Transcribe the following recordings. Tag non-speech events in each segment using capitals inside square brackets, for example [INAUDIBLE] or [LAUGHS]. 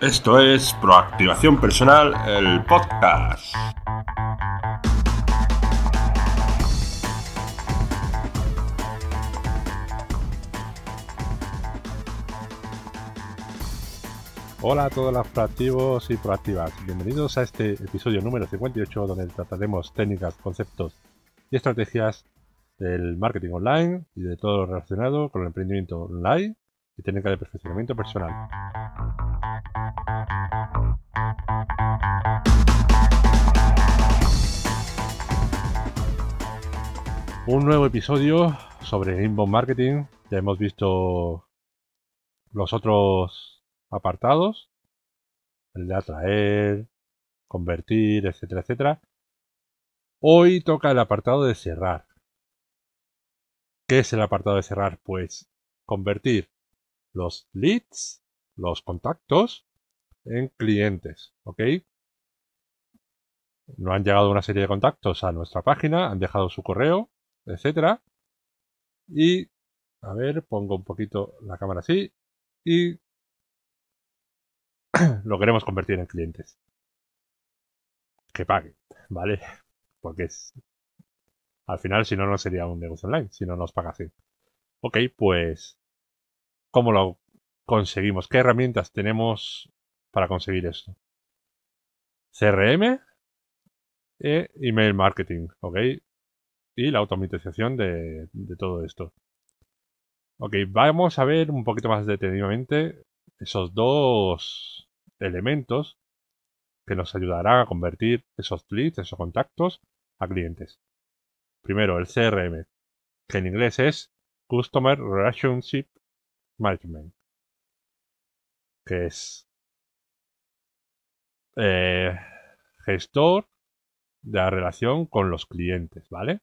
Esto es Proactivación Personal, el podcast. Hola a todos los proactivos y proactivas. Bienvenidos a este episodio número 58 donde trataremos técnicas, conceptos y estrategias del marketing online y de todo lo relacionado con el emprendimiento online y técnica de perfeccionamiento personal. Un nuevo episodio sobre inbound marketing. Ya hemos visto los otros apartados, el de atraer, convertir, etcétera, etcétera. Hoy toca el apartado de cerrar. ¿Qué es el apartado de cerrar? Pues convertir los leads, los contactos, en clientes, ¿ok? No han llegado una serie de contactos a nuestra página, han dejado su correo, etcétera. Y, a ver, pongo un poquito la cámara así y [CLEARS THROAT] lo queremos convertir en clientes. Que paguen, ¿vale? [LAUGHS] Porque es, al final, si no, no sería un negocio online, si no nos pagasen. Ok, pues, ¿cómo lo conseguimos? ¿Qué herramientas tenemos para conseguir esto? CRM e email marketing, ¿ok? Y la automatización de, de todo esto. Ok, vamos a ver un poquito más detenidamente esos dos elementos que nos ayudarán a convertir esos leads, esos contactos, a clientes. Primero, el CRM, que en inglés es Customer Relationship Management, que es eh, gestor de la relación con los clientes, ¿vale?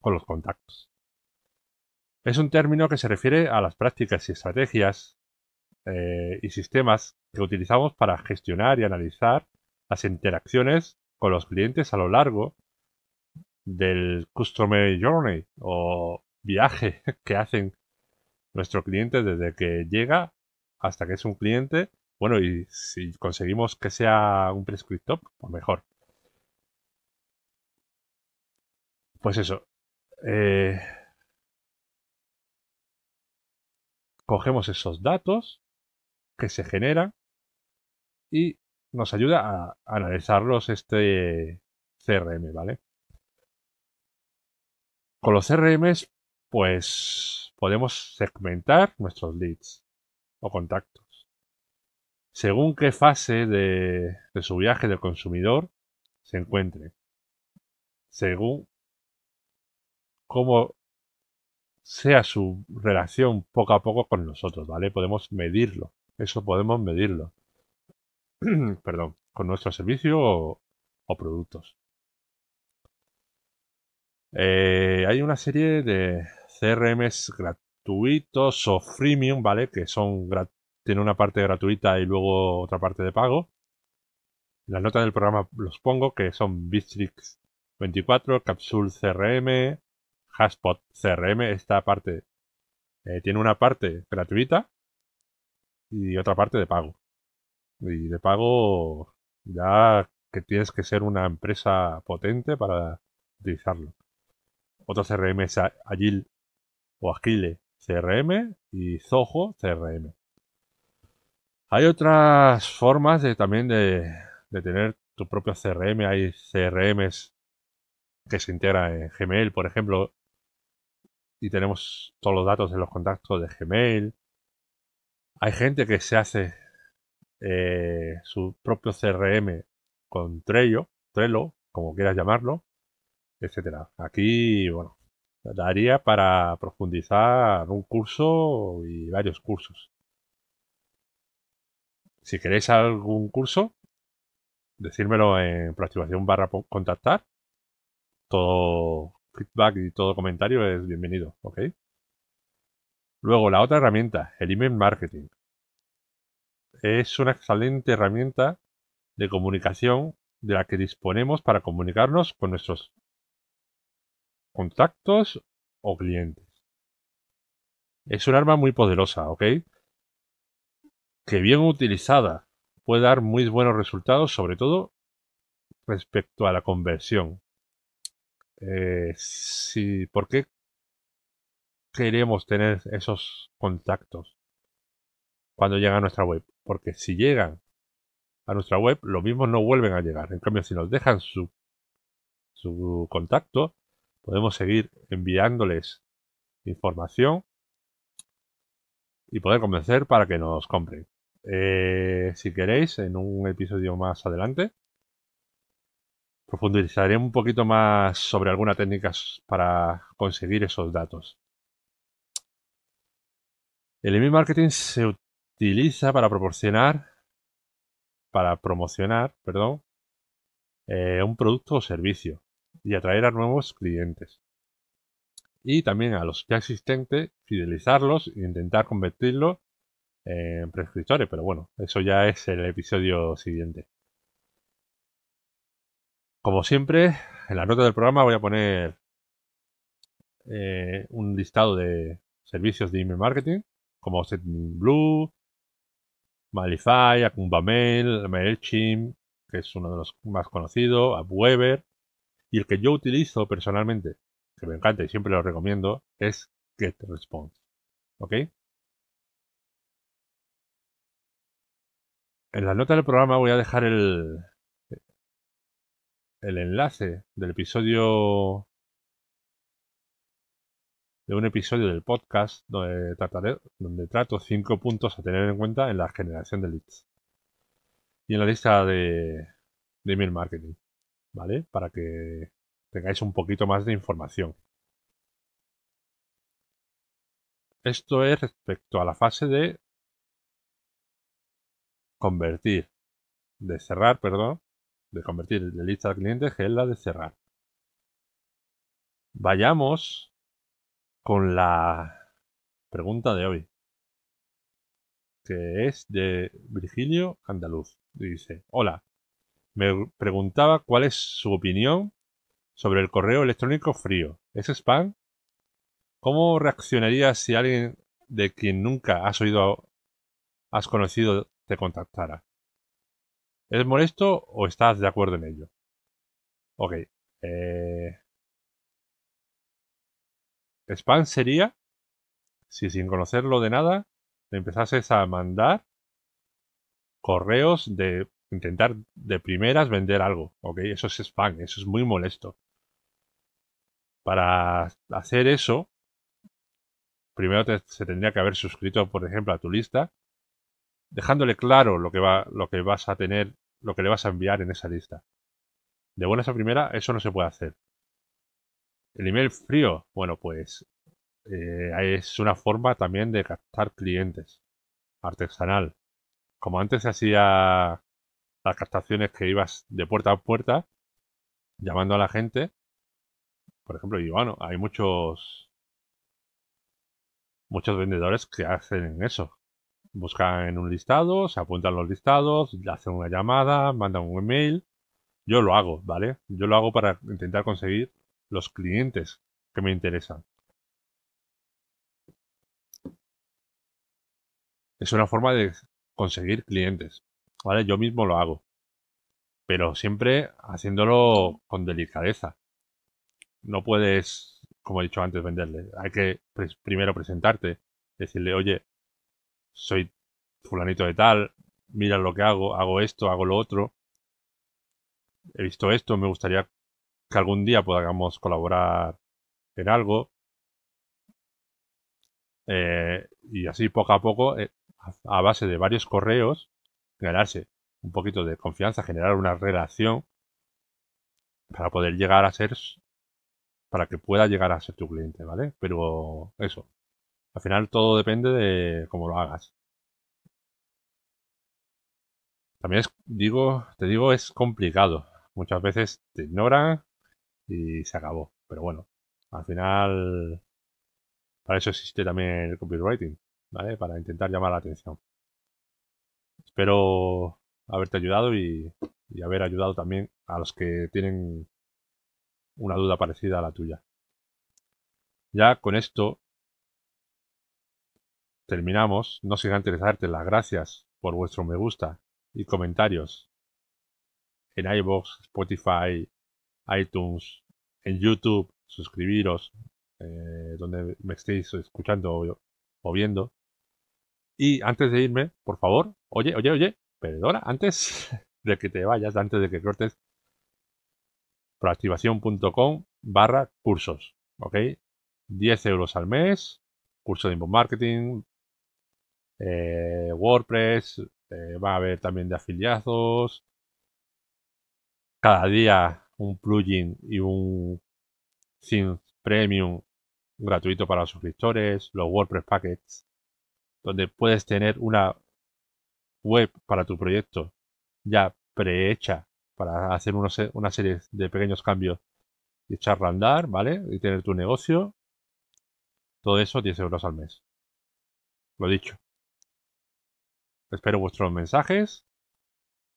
Con los contactos. Es un término que se refiere a las prácticas y estrategias eh, y sistemas que utilizamos para gestionar y analizar las interacciones con los clientes a lo largo del Customer Journey o viaje [LAUGHS] que hacen nuestro cliente desde que llega hasta que es un cliente. Bueno, y si conseguimos que sea un prescriptor, pues mejor. Pues eso. Eh, cogemos esos datos que se generan y nos ayuda a analizarlos este CRM, ¿vale? Con los CRMs, pues podemos segmentar nuestros leads contactos. Según qué fase de, su viaje del consumidor se encuentre. Según cómo sea su relación poco a poco con nosotros, ¿vale? Podemos medirlo. Eso podemos medirlo. [CLEARS THROAT] Perdón, con nuestro servicio o productos. Eh, hay una serie de CRMs gratuitos o freemium, ¿vale? Que son tiene una parte gratuita y luego otra parte de pago. En la nota del programa los pongo, que son Bistrix 24, Capsule CRM, Haspot CRM. Esta parte eh, tiene una parte gratuita y otra parte de pago. Y de pago ya que tienes que ser una empresa potente para utilizarlo. Otro CRM es Agile o Agile CRM y Zoho CRM. Hay otras formas de, también de, tener tu propio CRM. Hay CRMs que se integran en Gmail, por ejemplo, y tenemos todos los datos de los contactos de Gmail. Hay gente que se hace eh, su propio CRM con Trello, Trello, como quieras llamarlo, etcétera. Aquí, bueno, daría para profundizar un curso y varios cursos. Si queréis algún curso, decírmelo en proactivación barra contactar. Todo feedback y todo comentario es bienvenido, ¿ok? Luego, la otra herramienta, el email marketing. Es una excelente herramienta de comunicación de la que disponemos para comunicarnos con nuestros contactos o clientes. Es un arma muy poderosa, ¿ok? Que bien utilizada puede dar muy buenos resultados, sobre todo respecto a la conversión. Eh, si, ¿Por qué queremos tener esos contactos cuando llegan a nuestra web? Porque si llegan a nuestra web, lo mismo no vuelven a llegar. En cambio, si nos dejan su, su contacto, podemos seguir enviándoles información y poder convencer para que nos compren. Eh, si queréis, en un episodio más adelante, profundizaré un poquito más sobre algunas técnicas para conseguir esos datos. El email marketing se utiliza para proporcionar, para promocionar, perdón, eh, un producto o servicio y atraer a nuevos clientes. Y también a los ya existentes, fidelizarlos e intentar convertirlos en prescriptores. Pero bueno, eso ya es el episodio siguiente. Como siempre, en la nota del programa voy a poner eh, un listado de servicios de email marketing como SendBlue, Malify, Akumba Mail, MailChimp, que es uno de los más conocidos, AppWeber, y el que yo utilizo personalmente, que me encanta y siempre lo recomiendo, es GetResponse. ¿Ok? En la nota del programa voy a dejar el, el enlace del episodio de un episodio del podcast donde, trataré, donde trato cinco puntos a tener en cuenta en la generación de leads y en la lista de email marketing, ¿vale? Para que tengáis un poquito más de información. Esto es respecto a la fase de convertir, de cerrar, perdón, de convertir de lista de clientes que es la de cerrar. Vayamos con la pregunta de hoy, que es de Virgilio Andaluz. Dice, hola, me preguntaba cuál es su opinión sobre el correo electrónico frío. ¿Es spam? ¿Cómo reaccionarías si alguien de quien nunca has oído, has conocido, te contactara? ¿Es molesto o estás de acuerdo en ello? Ok. Eh... Spam sería si sin conocerlo de nada le empezases a mandar correos de intentar de primeras vender algo. Ok, eso es spam, eso es muy molesto. Para hacer eso, primero se tendría que haber suscrito, por ejemplo, a tu lista dejándole claro lo que, va, lo que vas a tener, lo que le vas a enviar en esa lista. De buenas a primera, eso no se puede hacer. El email frío, bueno, pues eh, es una forma también de captar clientes. Artesanal. Como antes se hacía las captaciones que ibas de puerta a puerta, llamando a la gente. Por ejemplo, y bueno, hay muchos muchos vendedores que hacen eso, buscan en un listado, se apuntan los listados, hacen una llamada, mandan un email. Yo lo hago, ¿vale? Yo lo hago para intentar conseguir los clientes que me interesan. Es una forma de conseguir clientes, ¿vale? Yo mismo lo hago. Pero siempre haciéndolo con delicadeza. No puedes, como he dicho antes, venderle. Hay que primero presentarte, decirle, oye, soy fulanito de tal, mira lo que hago, hago esto, hago lo otro. He visto esto, me gustaría que algún día podamos colaborar en algo. Eh, y así poco a poco, eh, a base de varios correos, ganarse un poquito de confianza, generar una relación para poder llegar a ser, para que pueda llegar a ser tu cliente, ¿vale? Pero eso, al final todo depende de cómo lo hagas. También es, digo, te digo, es complicado. Muchas veces te ignoran y se acabó. Pero bueno, al final, para eso existe también el copywriting, ¿vale? Para intentar llamar la atención. Espero haberte ayudado y, haber ayudado también a los que tienen una duda parecida a la tuya. Ya con esto terminamos. No sin antes darte las gracias por vuestro me gusta y comentarios en iVoox, Spotify, iTunes, en YouTube, suscribiros, eh, donde me estéis escuchando o, viendo. Y antes de irme, por favor, oye, oye, oye, perdona, antes [LAUGHS] de que te vayas, antes de que cortes, proactivación.com barra cursos, ¿ok? 10 euros al mes, curso de inbound marketing, eh, WordPress, eh, va a haber también de afiliados, cada día un plugin y un sin premium gratuito para los suscriptores, los WordPress packets, donde puedes tener una web para tu proyecto ya prehecha para hacer una serie de pequeños cambios y echarla a andar, ¿vale? Y tener tu negocio. Todo eso 10 euros al mes. Lo dicho. Espero vuestros mensajes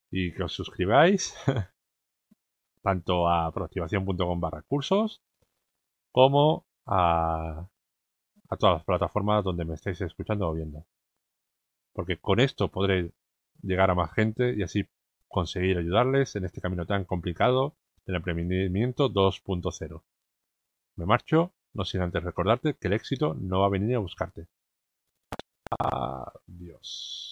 y que os suscribáis [LAUGHS] tanto a proactivación.com barra cursos como a, a todas las plataformas donde me estáis escuchando o viendo. Porque con esto podré llegar a más gente y así conseguir ayudarles en este camino tan complicado del emprendimiento 2.0. Me marcho, no sin antes recordarte que el éxito no va a venir a buscarte. Adiós.